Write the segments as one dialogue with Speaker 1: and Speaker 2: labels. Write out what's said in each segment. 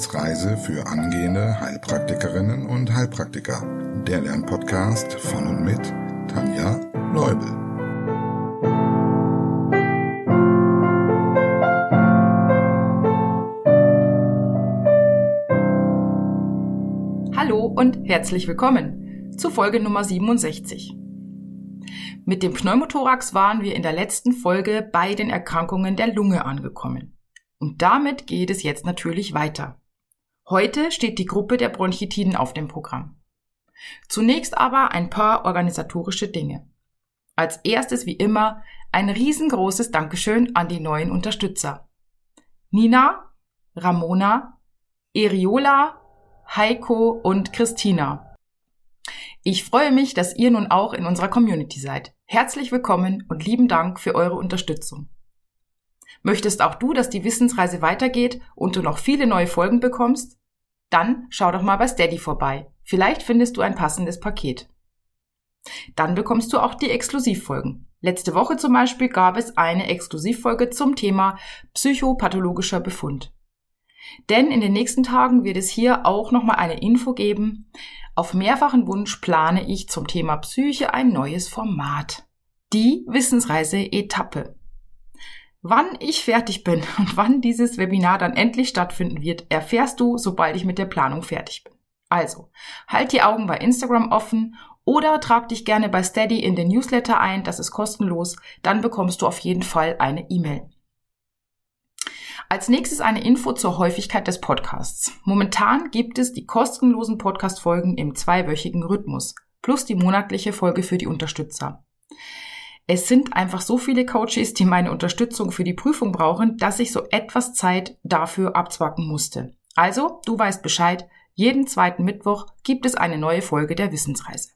Speaker 1: Wissensreise für angehende Heilpraktikerinnen und Heilpraktiker. Der Lernpodcast von und mit Tanja Leubel.
Speaker 2: Hallo und herzlich willkommen zu Folge Nummer 67. Mit dem Pneumothorax waren wir in der letzten Folge bei den Erkrankungen der Lunge angekommen. Und damit geht es jetzt natürlich weiter. Heute steht die Gruppe der Bronchitiden auf dem Programm. Zunächst aber ein paar organisatorische Dinge. Als erstes wie immer ein riesengroßes Dankeschön an die neuen Unterstützer. Nina, Ramona, Eriola, Heiko und Christina. Ich freue mich, dass ihr nun auch in unserer Community seid. Herzlich willkommen und lieben Dank für eure Unterstützung. Möchtest auch du, dass die Wissensreise weitergeht und du noch viele neue Folgen bekommst? Dann schau doch mal bei Steady vorbei. Vielleicht findest du ein passendes Paket. Dann bekommst du auch die Exklusivfolgen. Letzte Woche zum Beispiel gab es eine Exklusivfolge zum Thema psychopathologischer Befund. Denn in den nächsten Tagen wird es hier auch nochmal eine Info geben. Auf mehrfachen Wunsch plane ich zum Thema Psyche ein neues Format. Die Wissensreise Etappe. Wann ich fertig bin und wann dieses Webinar dann endlich stattfinden wird, erfährst du, sobald ich mit der Planung fertig bin. Also, halt die Augen bei Instagram offen oder trag dich gerne bei Steady in den Newsletter ein, das ist kostenlos, dann bekommst du auf jeden Fall eine E-Mail. Als nächstes eine Info zur Häufigkeit des Podcasts. Momentan gibt es die kostenlosen Podcast-Folgen im zweiwöchigen Rhythmus, plus die monatliche Folge für die Unterstützer. Es sind einfach so viele Coaches, die meine Unterstützung für die Prüfung brauchen, dass ich so etwas Zeit dafür abzwacken musste. Also, du weißt Bescheid, jeden zweiten Mittwoch gibt es eine neue Folge der Wissensreise.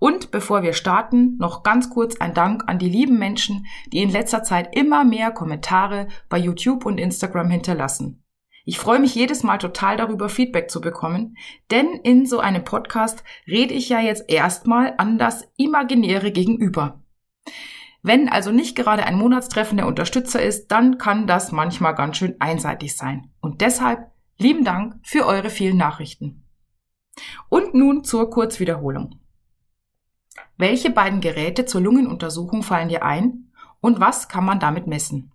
Speaker 2: Und bevor wir starten, noch ganz kurz ein Dank an die lieben Menschen, die in letzter Zeit immer mehr Kommentare bei YouTube und Instagram hinterlassen. Ich freue mich jedes Mal total darüber, Feedback zu bekommen, denn in so einem Podcast rede ich ja jetzt erstmal an das imaginäre Gegenüber. Wenn also nicht gerade ein Monatstreffen der Unterstützer ist, dann kann das manchmal ganz schön einseitig sein. Und deshalb lieben Dank für eure vielen Nachrichten. Und nun zur Kurzwiederholung. Welche beiden Geräte zur Lungenuntersuchung fallen dir ein und was kann man damit messen?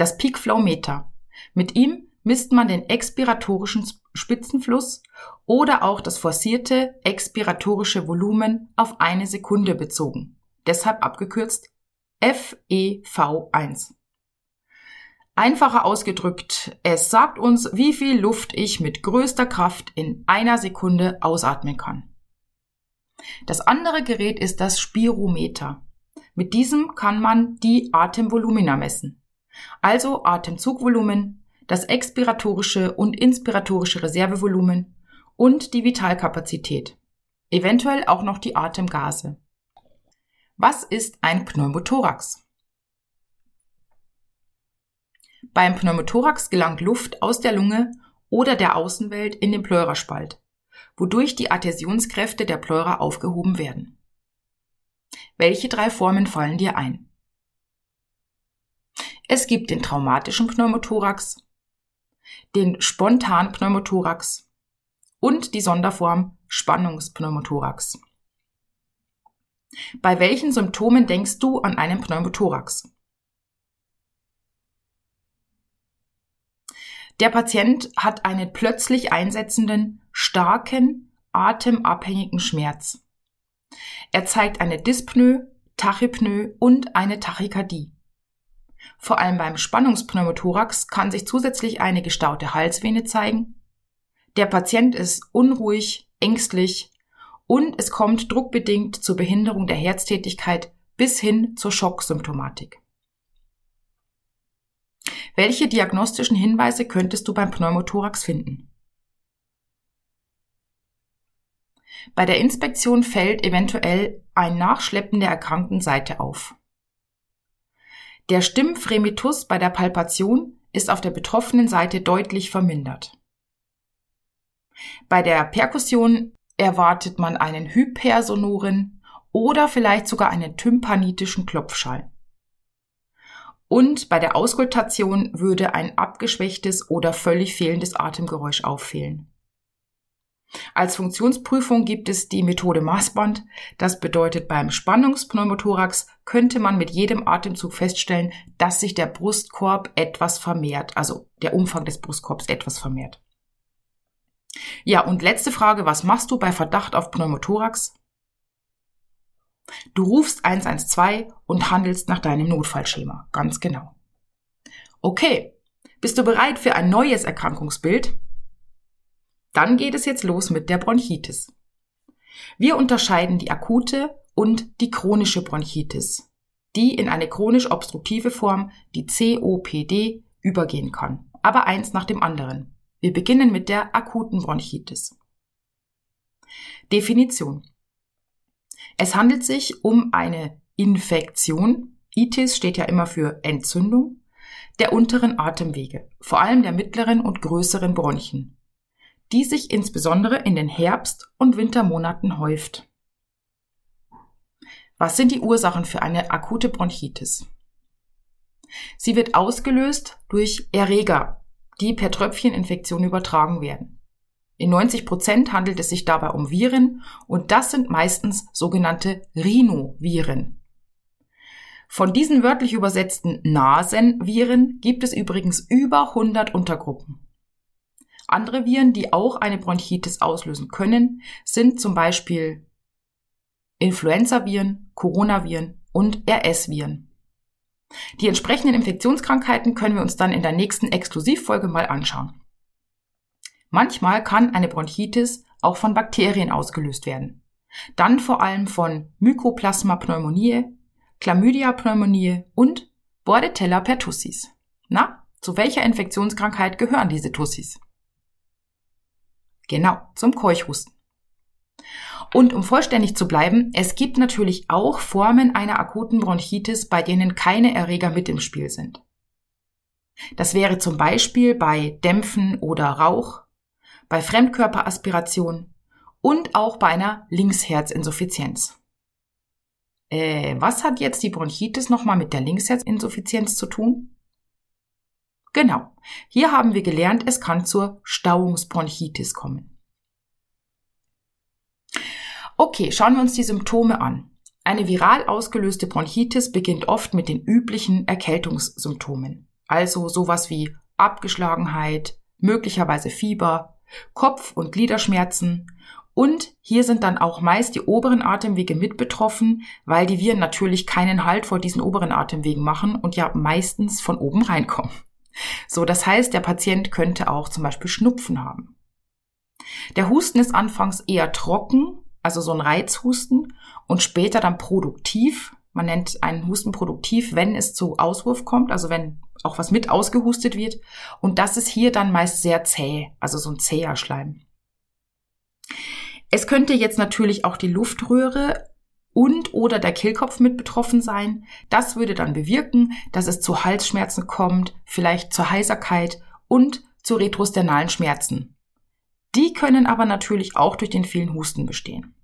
Speaker 2: das Peak-Flow-Meter. Mit ihm misst man den expiratorischen Spitzenfluss oder auch das forcierte expiratorische Volumen auf eine Sekunde bezogen. Deshalb abgekürzt FEV1. Einfacher ausgedrückt, es sagt uns, wie viel Luft ich mit größter Kraft in einer Sekunde ausatmen kann. Das andere Gerät ist das Spirometer. Mit diesem kann man die Atemvolumina messen also Atemzugvolumen, das expiratorische und inspiratorische Reservevolumen und die Vitalkapazität, eventuell auch noch die Atemgase. Was ist ein Pneumothorax? Beim Pneumothorax gelangt Luft aus der Lunge oder der Außenwelt in den Pleuraspalt, wodurch die Adhäsionskräfte der Pleura aufgehoben werden. Welche drei Formen fallen dir ein? Es gibt den traumatischen Pneumothorax, den spontanen Pneumothorax und die Sonderform Spannungspneumothorax. Bei welchen Symptomen denkst du an einen Pneumothorax? Der Patient hat einen plötzlich einsetzenden, starken, atemabhängigen Schmerz. Er zeigt eine Dyspnoe, Tachypnoe und eine Tachykardie. Vor allem beim Spannungspneumothorax kann sich zusätzlich eine gestaute Halsvene zeigen. Der Patient ist unruhig, ängstlich und es kommt druckbedingt zur Behinderung der Herztätigkeit bis hin zur Schocksymptomatik. Welche diagnostischen Hinweise könntest du beim Pneumothorax finden? Bei der Inspektion fällt eventuell ein Nachschleppen der erkrankten Seite auf. Der Stimmfremitus bei der Palpation ist auf der betroffenen Seite deutlich vermindert. Bei der Perkussion erwartet man einen hypersonoren oder vielleicht sogar einen tympanitischen Klopfschall. Und bei der Auskultation würde ein abgeschwächtes oder völlig fehlendes Atemgeräusch auffehlen. Als Funktionsprüfung gibt es die Methode Maßband. Das bedeutet, beim Spannungspneumothorax könnte man mit jedem Atemzug feststellen, dass sich der Brustkorb etwas vermehrt, also der Umfang des Brustkorbs etwas vermehrt. Ja, und letzte Frage, was machst du bei Verdacht auf Pneumothorax? Du rufst 112 und handelst nach deinem Notfallschema, ganz genau. Okay, bist du bereit für ein neues Erkrankungsbild? Dann geht es jetzt los mit der Bronchitis. Wir unterscheiden die akute und die chronische Bronchitis, die in eine chronisch obstruktive Form, die COPD, übergehen kann. Aber eins nach dem anderen. Wir beginnen mit der akuten Bronchitis. Definition. Es handelt sich um eine Infektion, Itis steht ja immer für Entzündung, der unteren Atemwege, vor allem der mittleren und größeren Bronchien, die sich insbesondere in den Herbst- und Wintermonaten häuft. Was sind die Ursachen für eine akute Bronchitis? Sie wird ausgelöst durch Erreger, die per Tröpfcheninfektion übertragen werden. In 90 Prozent handelt es sich dabei um Viren und das sind meistens sogenannte Rhinoviren. Von diesen wörtlich übersetzten Nasenviren gibt es übrigens über 100 Untergruppen. Andere Viren, die auch eine Bronchitis auslösen können, sind zum Beispiel Influenzaviren, Coronaviren und RS-Viren. Die entsprechenden Infektionskrankheiten können wir uns dann in der nächsten Exklusivfolge mal anschauen. Manchmal kann eine Bronchitis auch von Bakterien ausgelöst werden. Dann vor allem von Mycoplasma pneumoniae, Chlamydia pneumoniae und Bordetella pertussis. Na, zu welcher Infektionskrankheit gehören diese Tussis? Genau, zum Keuchhusten. Und um vollständig zu bleiben, es gibt natürlich auch Formen einer akuten Bronchitis, bei denen keine Erreger mit im Spiel sind. Das wäre zum Beispiel bei Dämpfen oder Rauch, bei Fremdkörperaspiration und auch bei einer Linksherzinsuffizienz. Äh, was hat jetzt die Bronchitis nochmal mit der Linksherzinsuffizienz zu tun? Genau. Hier haben wir gelernt, es kann zur Stauungsbronchitis kommen. Okay, schauen wir uns die Symptome an. Eine viral ausgelöste Bronchitis beginnt oft mit den üblichen Erkältungssymptomen. Also sowas wie Abgeschlagenheit, möglicherweise Fieber, Kopf- und Gliederschmerzen. Und hier sind dann auch meist die oberen Atemwege mit betroffen, weil die Viren natürlich keinen Halt vor diesen oberen Atemwegen machen und ja meistens von oben reinkommen. So, das heißt, der Patient könnte auch zum Beispiel Schnupfen haben. Der Husten ist anfangs eher trocken, also so ein Reizhusten, und später dann produktiv. Man nennt einen Husten produktiv, wenn es zu Auswurf kommt, also wenn auch was mit ausgehustet wird. Und das ist hier dann meist sehr zäh, also so ein zäher Schleim. Es könnte jetzt natürlich auch die Luftröhre und oder der Kehlkopf mit betroffen sein. Das würde dann bewirken, dass es zu Halsschmerzen kommt, vielleicht zur Heiserkeit und zu retrosternalen Schmerzen. Die können aber natürlich auch durch den vielen Husten bestehen.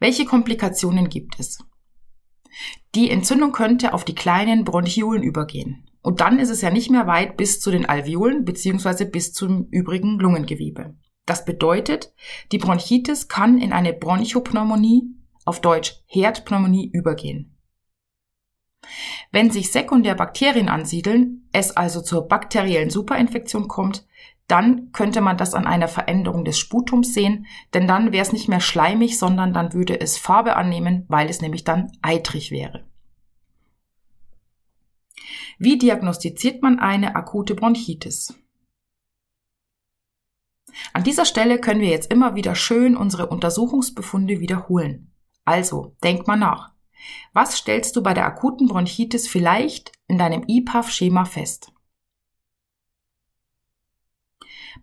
Speaker 2: Welche Komplikationen gibt es? Die Entzündung könnte auf die kleinen Bronchiolen übergehen. Und dann ist es ja nicht mehr weit bis zu den Alveolen bzw. bis zum übrigen Lungengewebe. Das bedeutet, die Bronchitis kann in eine Bronchopneumonie, auf Deutsch Herdpneumonie, übergehen. Wenn sich sekundär Bakterien ansiedeln, es also zur bakteriellen Superinfektion kommt, dann könnte man das an einer Veränderung des Sputums sehen, denn dann wäre es nicht mehr schleimig, sondern dann würde es Farbe annehmen, weil es nämlich dann eitrig wäre. Wie diagnostiziert man eine akute Bronchitis? An dieser Stelle können wir jetzt immer wieder schön unsere Untersuchungsbefunde wiederholen. Also, denk mal nach. Was stellst du bei der akuten Bronchitis vielleicht in deinem IPAF-Schema fest?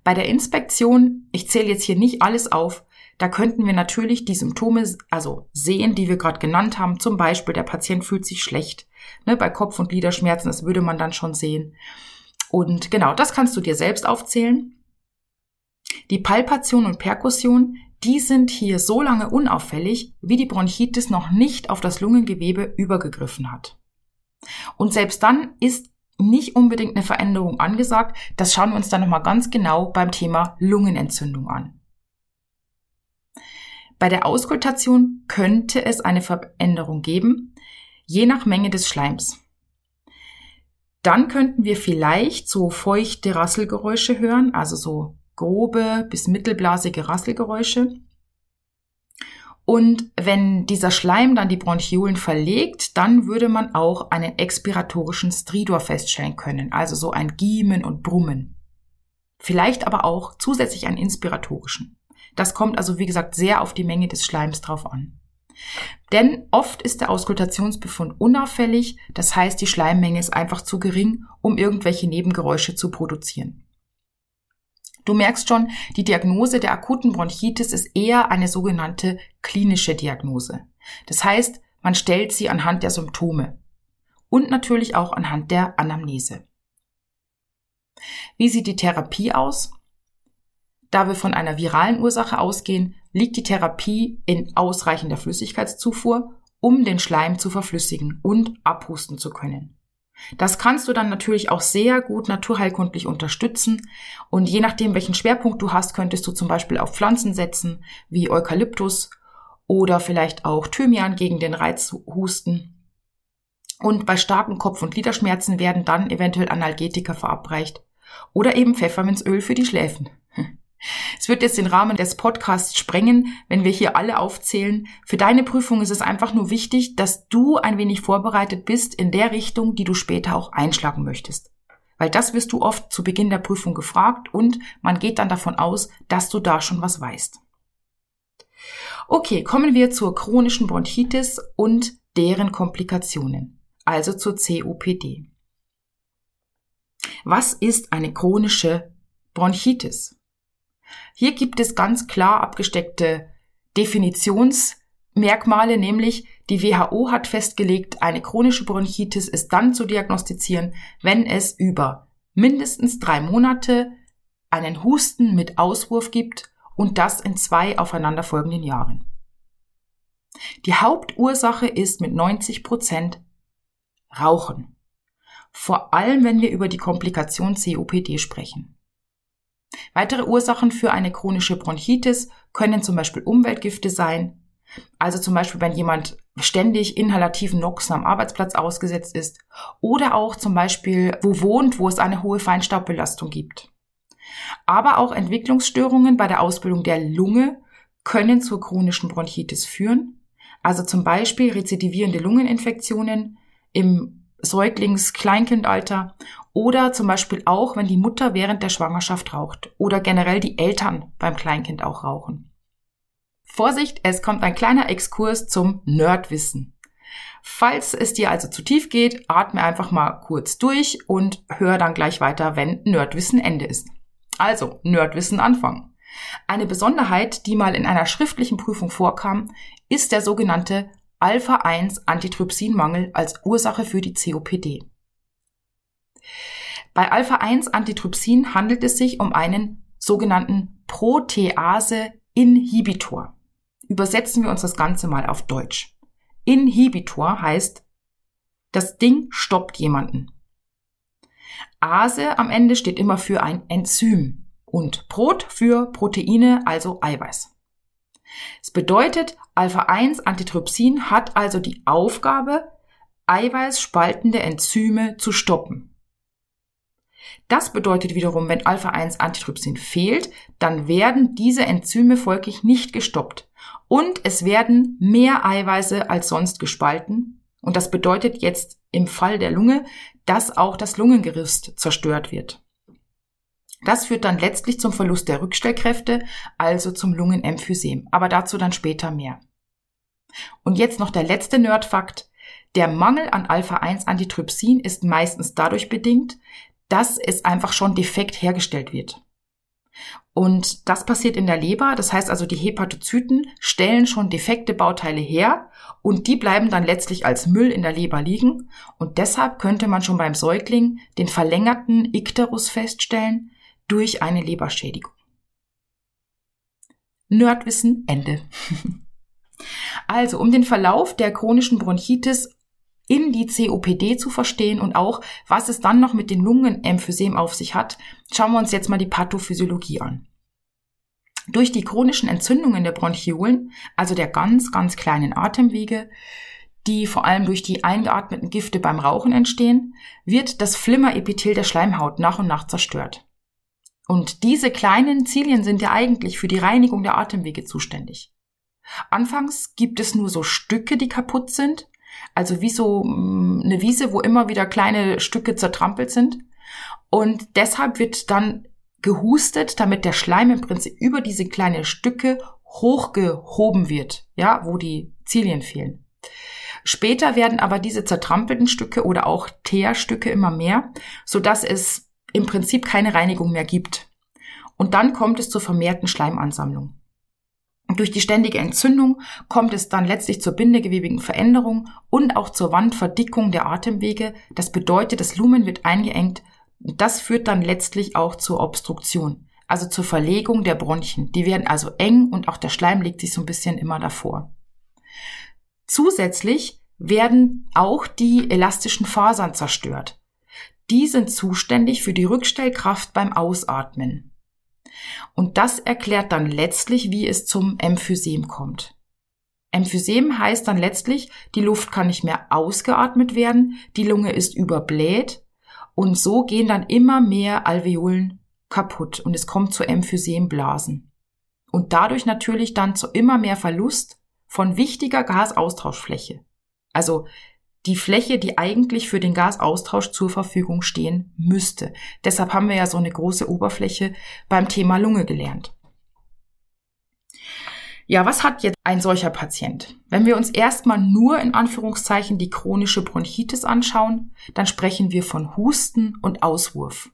Speaker 2: Bei der Inspektion, ich zähle jetzt hier nicht alles auf, da könnten wir natürlich die Symptome also sehen, die wir gerade genannt haben. Zum Beispiel, der Patient fühlt sich schlecht. Ne, bei Kopf- und Gliederschmerzen, das würde man dann schon sehen. Und genau, das kannst du dir selbst aufzählen. Die Palpation und Perkussion, die sind hier so lange unauffällig, wie die Bronchitis noch nicht auf das Lungengewebe übergegriffen hat. Und selbst dann ist nicht unbedingt eine Veränderung angesagt. Das schauen wir uns dann nochmal ganz genau beim Thema Lungenentzündung an. Bei der Auskultation könnte es eine Veränderung geben, je nach Menge des Schleims. Dann könnten wir vielleicht so feuchte Rasselgeräusche hören, also so grobe bis mittelblasige Rasselgeräusche. Und wenn dieser Schleim dann die Bronchiolen verlegt, dann würde man auch einen expiratorischen Stridor feststellen können, also so ein Giemen und Brummen. Vielleicht aber auch zusätzlich einen inspiratorischen. Das kommt also, wie gesagt, sehr auf die Menge des Schleims drauf an. Denn oft ist der Auskultationsbefund unauffällig, das heißt, die Schleimmenge ist einfach zu gering, um irgendwelche Nebengeräusche zu produzieren. Du merkst schon, die Diagnose der akuten Bronchitis ist eher eine sogenannte klinische Diagnose. Das heißt, man stellt sie anhand der Symptome und natürlich auch anhand der Anamnese. Wie sieht die Therapie aus? Da wir von einer viralen Ursache ausgehen, liegt die Therapie in ausreichender Flüssigkeitszufuhr, um den Schleim zu verflüssigen und abhusten zu können. Das kannst du dann natürlich auch sehr gut naturheilkundlich unterstützen und je nachdem, welchen Schwerpunkt du hast, könntest du zum Beispiel auf Pflanzen setzen, wie Eukalyptus oder vielleicht auch Thymian gegen den Reizhusten. Und bei starken Kopf- und Gliederschmerzen werden dann eventuell Analgetika verabreicht oder eben Pfefferminzöl für die Schläfen. Es wird jetzt den Rahmen des Podcasts sprengen, wenn wir hier alle aufzählen. Für deine Prüfung ist es einfach nur wichtig, dass du ein wenig vorbereitet bist in der Richtung, die du später auch einschlagen möchtest. Weil das wirst du oft zu Beginn der Prüfung gefragt und man geht dann davon aus, dass du da schon was weißt. Okay, kommen wir zur chronischen Bronchitis und deren Komplikationen, also zur COPD. Was ist eine chronische Bronchitis? Hier gibt es ganz klar abgesteckte Definitionsmerkmale, nämlich die WHO hat festgelegt, eine chronische Bronchitis ist dann zu diagnostizieren, wenn es über mindestens drei Monate einen Husten mit Auswurf gibt und das in zwei aufeinanderfolgenden Jahren. Die Hauptursache ist mit 90 Prozent Rauchen. Vor allem, wenn wir über die Komplikation COPD sprechen. Weitere Ursachen für eine chronische Bronchitis können zum Beispiel Umweltgifte sein. Also zum Beispiel, wenn jemand ständig inhalativen Noxen am Arbeitsplatz ausgesetzt ist oder auch zum Beispiel wo wohnt, wo es eine hohe Feinstaubbelastung gibt. Aber auch Entwicklungsstörungen bei der Ausbildung der Lunge können zur chronischen Bronchitis führen. Also zum Beispiel rezidivierende Lungeninfektionen im Säuglings-Kleinkindalter oder zum Beispiel auch, wenn die Mutter während der Schwangerschaft raucht oder generell die Eltern beim Kleinkind auch rauchen. Vorsicht, es kommt ein kleiner Exkurs zum Nerdwissen. Falls es dir also zu tief geht, atme einfach mal kurz durch und hör dann gleich weiter, wenn Nerdwissen Ende ist. Also, Nerdwissen anfangen. Eine Besonderheit, die mal in einer schriftlichen Prüfung vorkam, ist der sogenannte Alpha-1-Antitrypsinmangel als Ursache für die COPD. Bei Alpha-1-Antitrypsin handelt es sich um einen sogenannten Protease-Inhibitor. Übersetzen wir uns das Ganze mal auf Deutsch. Inhibitor heißt, das Ding stoppt jemanden. Ase am Ende steht immer für ein Enzym und Prot für Proteine, also Eiweiß. Es bedeutet, Alpha-1-Antitrypsin hat also die Aufgabe, eiweißspaltende Enzyme zu stoppen. Das bedeutet wiederum, wenn Alpha-1-Antitrypsin fehlt, dann werden diese Enzyme folglich nicht gestoppt und es werden mehr Eiweiße als sonst gespalten. Und das bedeutet jetzt im Fall der Lunge, dass auch das Lungengerüst zerstört wird. Das führt dann letztlich zum Verlust der Rückstellkräfte, also zum Lungenemphysem. Aber dazu dann später mehr. Und jetzt noch der letzte Nerdfakt. Der Mangel an Alpha-1-Antitrypsin ist meistens dadurch bedingt, dass es einfach schon defekt hergestellt wird. Und das passiert in der Leber, das heißt also die Hepatozyten stellen schon defekte Bauteile her und die bleiben dann letztlich als Müll in der Leber liegen und deshalb könnte man schon beim Säugling den verlängerten Ikterus feststellen durch eine Leberschädigung. Nerdwissen Ende. Also, um den Verlauf der chronischen Bronchitis in die COPD zu verstehen und auch, was es dann noch mit den Lungenemphysem auf sich hat, schauen wir uns jetzt mal die Pathophysiologie an. Durch die chronischen Entzündungen der Bronchiolen, also der ganz, ganz kleinen Atemwege, die vor allem durch die eingeatmeten Gifte beim Rauchen entstehen, wird das Flimmerepithel der Schleimhaut nach und nach zerstört. Und diese kleinen Zilien sind ja eigentlich für die Reinigung der Atemwege zuständig. Anfangs gibt es nur so Stücke, die kaputt sind, also wie so mm, eine Wiese, wo immer wieder kleine Stücke zertrampelt sind. Und deshalb wird dann gehustet, damit der Schleim im Prinzip über diese kleinen Stücke hochgehoben wird, ja, wo die Zilien fehlen. Später werden aber diese zertrampelten Stücke oder auch Teerstücke immer mehr, so dass es im Prinzip keine Reinigung mehr gibt. Und dann kommt es zur vermehrten Schleimansammlung. Durch die ständige Entzündung kommt es dann letztlich zur bindegewebigen Veränderung und auch zur Wandverdickung der Atemwege. Das bedeutet, das Lumen wird eingeengt. Das führt dann letztlich auch zur Obstruktion, also zur Verlegung der Bronchien. Die werden also eng und auch der Schleim legt sich so ein bisschen immer davor. Zusätzlich werden auch die elastischen Fasern zerstört. Die sind zuständig für die Rückstellkraft beim Ausatmen. Und das erklärt dann letztlich, wie es zum Emphysem kommt. Emphysem heißt dann letztlich, die Luft kann nicht mehr ausgeatmet werden, die Lunge ist überbläht und so gehen dann immer mehr Alveolen kaputt und es kommt zu Emphysemblasen. Und dadurch natürlich dann zu immer mehr Verlust von wichtiger Gasaustauschfläche. Also die Fläche, die eigentlich für den Gasaustausch zur Verfügung stehen müsste. Deshalb haben wir ja so eine große Oberfläche beim Thema Lunge gelernt. Ja, was hat jetzt ein solcher Patient? Wenn wir uns erstmal nur in Anführungszeichen die chronische Bronchitis anschauen, dann sprechen wir von Husten und Auswurf.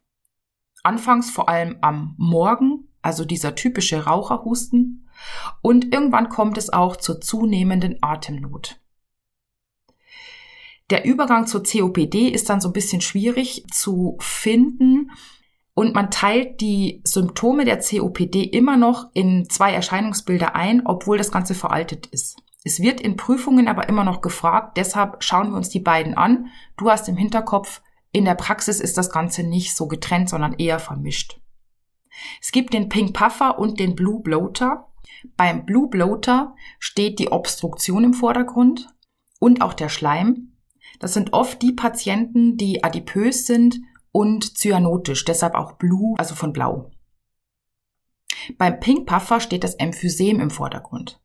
Speaker 2: Anfangs vor allem am Morgen, also dieser typische Raucherhusten, und irgendwann kommt es auch zur zunehmenden Atemnot. Der Übergang zur COPD ist dann so ein bisschen schwierig zu finden. Und man teilt die Symptome der COPD immer noch in zwei Erscheinungsbilder ein, obwohl das Ganze veraltet ist. Es wird in Prüfungen aber immer noch gefragt, deshalb schauen wir uns die beiden an. Du hast im Hinterkopf, in der Praxis ist das Ganze nicht so getrennt, sondern eher vermischt. Es gibt den Pink Puffer und den Blue Bloater. Beim Blue Bloater steht die Obstruktion im Vordergrund und auch der Schleim. Das sind oft die Patienten, die adipös sind und cyanotisch, deshalb auch blue, also von blau. Beim Pink Puffer steht das Emphysem im Vordergrund.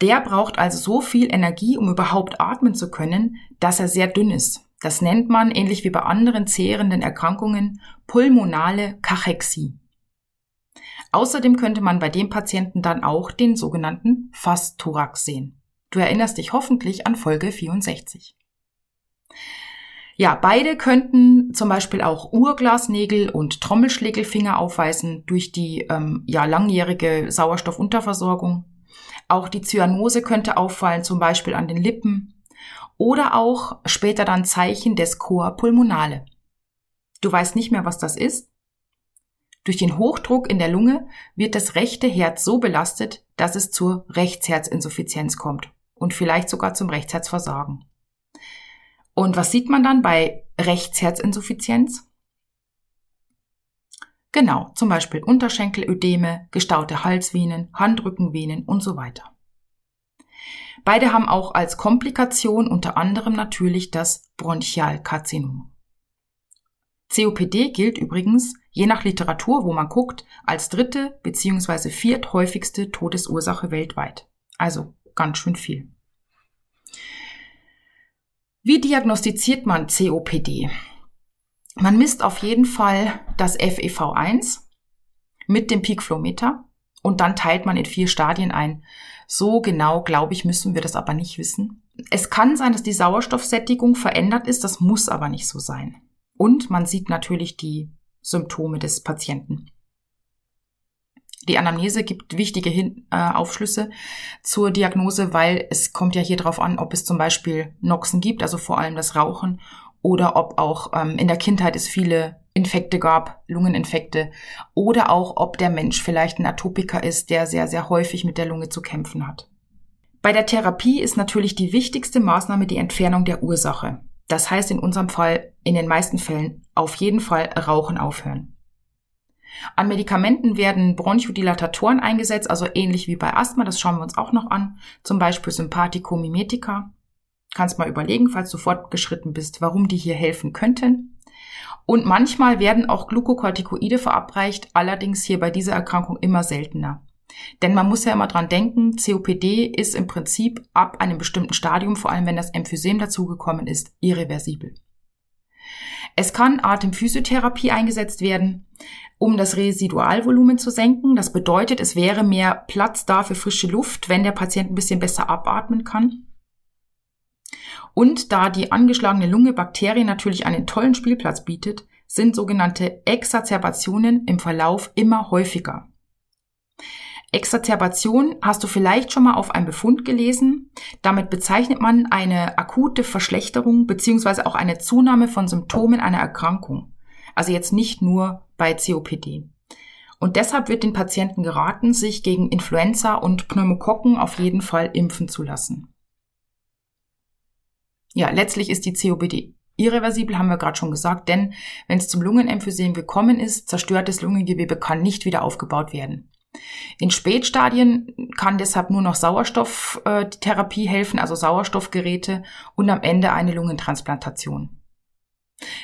Speaker 2: Der braucht also so viel Energie, um überhaupt atmen zu können, dass er sehr dünn ist. Das nennt man, ähnlich wie bei anderen zehrenden Erkrankungen, pulmonale Kachexie. Außerdem könnte man bei dem Patienten dann auch den sogenannten Fastthorax sehen. Du erinnerst dich hoffentlich an Folge 64. Ja, beide könnten zum Beispiel auch Urglasnägel und Trommelschlägelfinger aufweisen durch die ähm, ja, langjährige Sauerstoffunterversorgung. Auch die Zyanose könnte auffallen, zum Beispiel an den Lippen. Oder auch später dann Zeichen des Cor pulmonale. Du weißt nicht mehr, was das ist? Durch den Hochdruck in der Lunge wird das rechte Herz so belastet, dass es zur Rechtsherzinsuffizienz kommt und vielleicht sogar zum Rechtsherzversagen. Und was sieht man dann bei Rechtsherzinsuffizienz? Genau, zum Beispiel Unterschenkelödeme, gestaute Halsvenen, Handrückenvenen und so weiter. Beide haben auch als Komplikation unter anderem natürlich das Bronchialkarzinom. COPD gilt übrigens, je nach Literatur, wo man guckt, als dritte bzw. vierthäufigste Todesursache weltweit. Also ganz schön viel. Wie diagnostiziert man COPD? Man misst auf jeden Fall das FEV1 mit dem Peakflowmeter und dann teilt man in vier Stadien ein. So genau, glaube ich, müssen wir das aber nicht wissen. Es kann sein, dass die Sauerstoffsättigung verändert ist, das muss aber nicht so sein. Und man sieht natürlich die Symptome des Patienten. Die Anamnese gibt wichtige Hin äh, Aufschlüsse zur Diagnose, weil es kommt ja hier drauf an, ob es zum Beispiel Noxen gibt, also vor allem das Rauchen, oder ob auch ähm, in der Kindheit es viele Infekte gab, Lungeninfekte, oder auch ob der Mensch vielleicht ein Atopiker ist, der sehr, sehr häufig mit der Lunge zu kämpfen hat. Bei der Therapie ist natürlich die wichtigste Maßnahme die Entfernung der Ursache. Das heißt in unserem Fall, in den meisten Fällen, auf jeden Fall Rauchen aufhören. An Medikamenten werden Bronchodilatatoren eingesetzt, also ähnlich wie bei Asthma, das schauen wir uns auch noch an, zum Beispiel Sympathico-Mimetika. Kannst mal überlegen, falls du fortgeschritten bist, warum die hier helfen könnten. Und manchmal werden auch Glukokortikoide verabreicht, allerdings hier bei dieser Erkrankung immer seltener. Denn man muss ja immer dran denken, COPD ist im Prinzip ab einem bestimmten Stadium, vor allem wenn das Emphysem dazugekommen ist, irreversibel. Es kann Atemphysiotherapie eingesetzt werden, um das Residualvolumen zu senken. Das bedeutet, es wäre mehr Platz da für frische Luft, wenn der Patient ein bisschen besser abatmen kann. Und da die angeschlagene Lunge Bakterien natürlich einen tollen Spielplatz bietet, sind sogenannte Exazerbationen im Verlauf immer häufiger. Exazerbation hast du vielleicht schon mal auf einem Befund gelesen. Damit bezeichnet man eine akute Verschlechterung beziehungsweise auch eine Zunahme von Symptomen einer Erkrankung. Also jetzt nicht nur bei COPD. Und deshalb wird den Patienten geraten, sich gegen Influenza und Pneumokokken auf jeden Fall impfen zu lassen. Ja, letztlich ist die COPD irreversibel, haben wir gerade schon gesagt, denn wenn es zum Lungenemphysem gekommen ist, zerstörtes Lungengewebe kann nicht wieder aufgebaut werden. In Spätstadien kann deshalb nur noch Sauerstofftherapie helfen, also Sauerstoffgeräte und am Ende eine Lungentransplantation.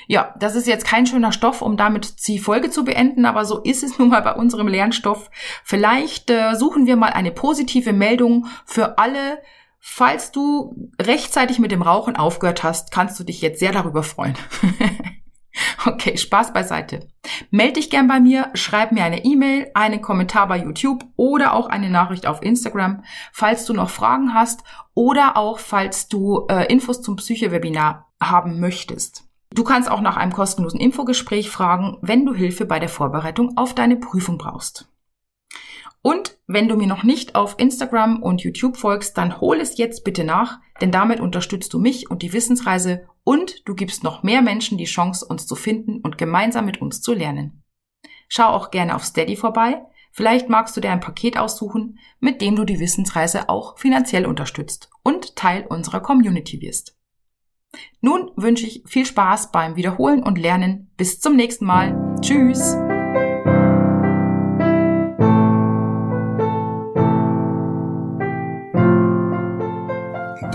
Speaker 2: Ja, das ist jetzt kein schöner Stoff, um damit die Folge zu beenden, aber so ist es nun mal bei unserem Lernstoff. Vielleicht äh, suchen wir mal eine positive Meldung für alle. Falls du rechtzeitig mit dem Rauchen aufgehört hast, kannst du dich jetzt sehr darüber freuen. Okay, Spaß beiseite. Meld dich gern bei mir, schreib mir eine E-Mail, einen Kommentar bei YouTube oder auch eine Nachricht auf Instagram, falls du noch Fragen hast oder auch falls du äh, Infos zum Psyche-Webinar haben möchtest. Du kannst auch nach einem kostenlosen Infogespräch fragen, wenn du Hilfe bei der Vorbereitung auf deine Prüfung brauchst. Und wenn du mir noch nicht auf Instagram und YouTube folgst, dann hol es jetzt bitte nach, denn damit unterstützt du mich und die Wissensreise und du gibst noch mehr Menschen die Chance, uns zu finden und gemeinsam mit uns zu lernen. Schau auch gerne auf Steady vorbei. Vielleicht magst du dir ein Paket aussuchen, mit dem du die Wissensreise auch finanziell unterstützt und Teil unserer Community wirst. Nun wünsche ich viel Spaß beim Wiederholen und Lernen. Bis zum nächsten Mal. Tschüss.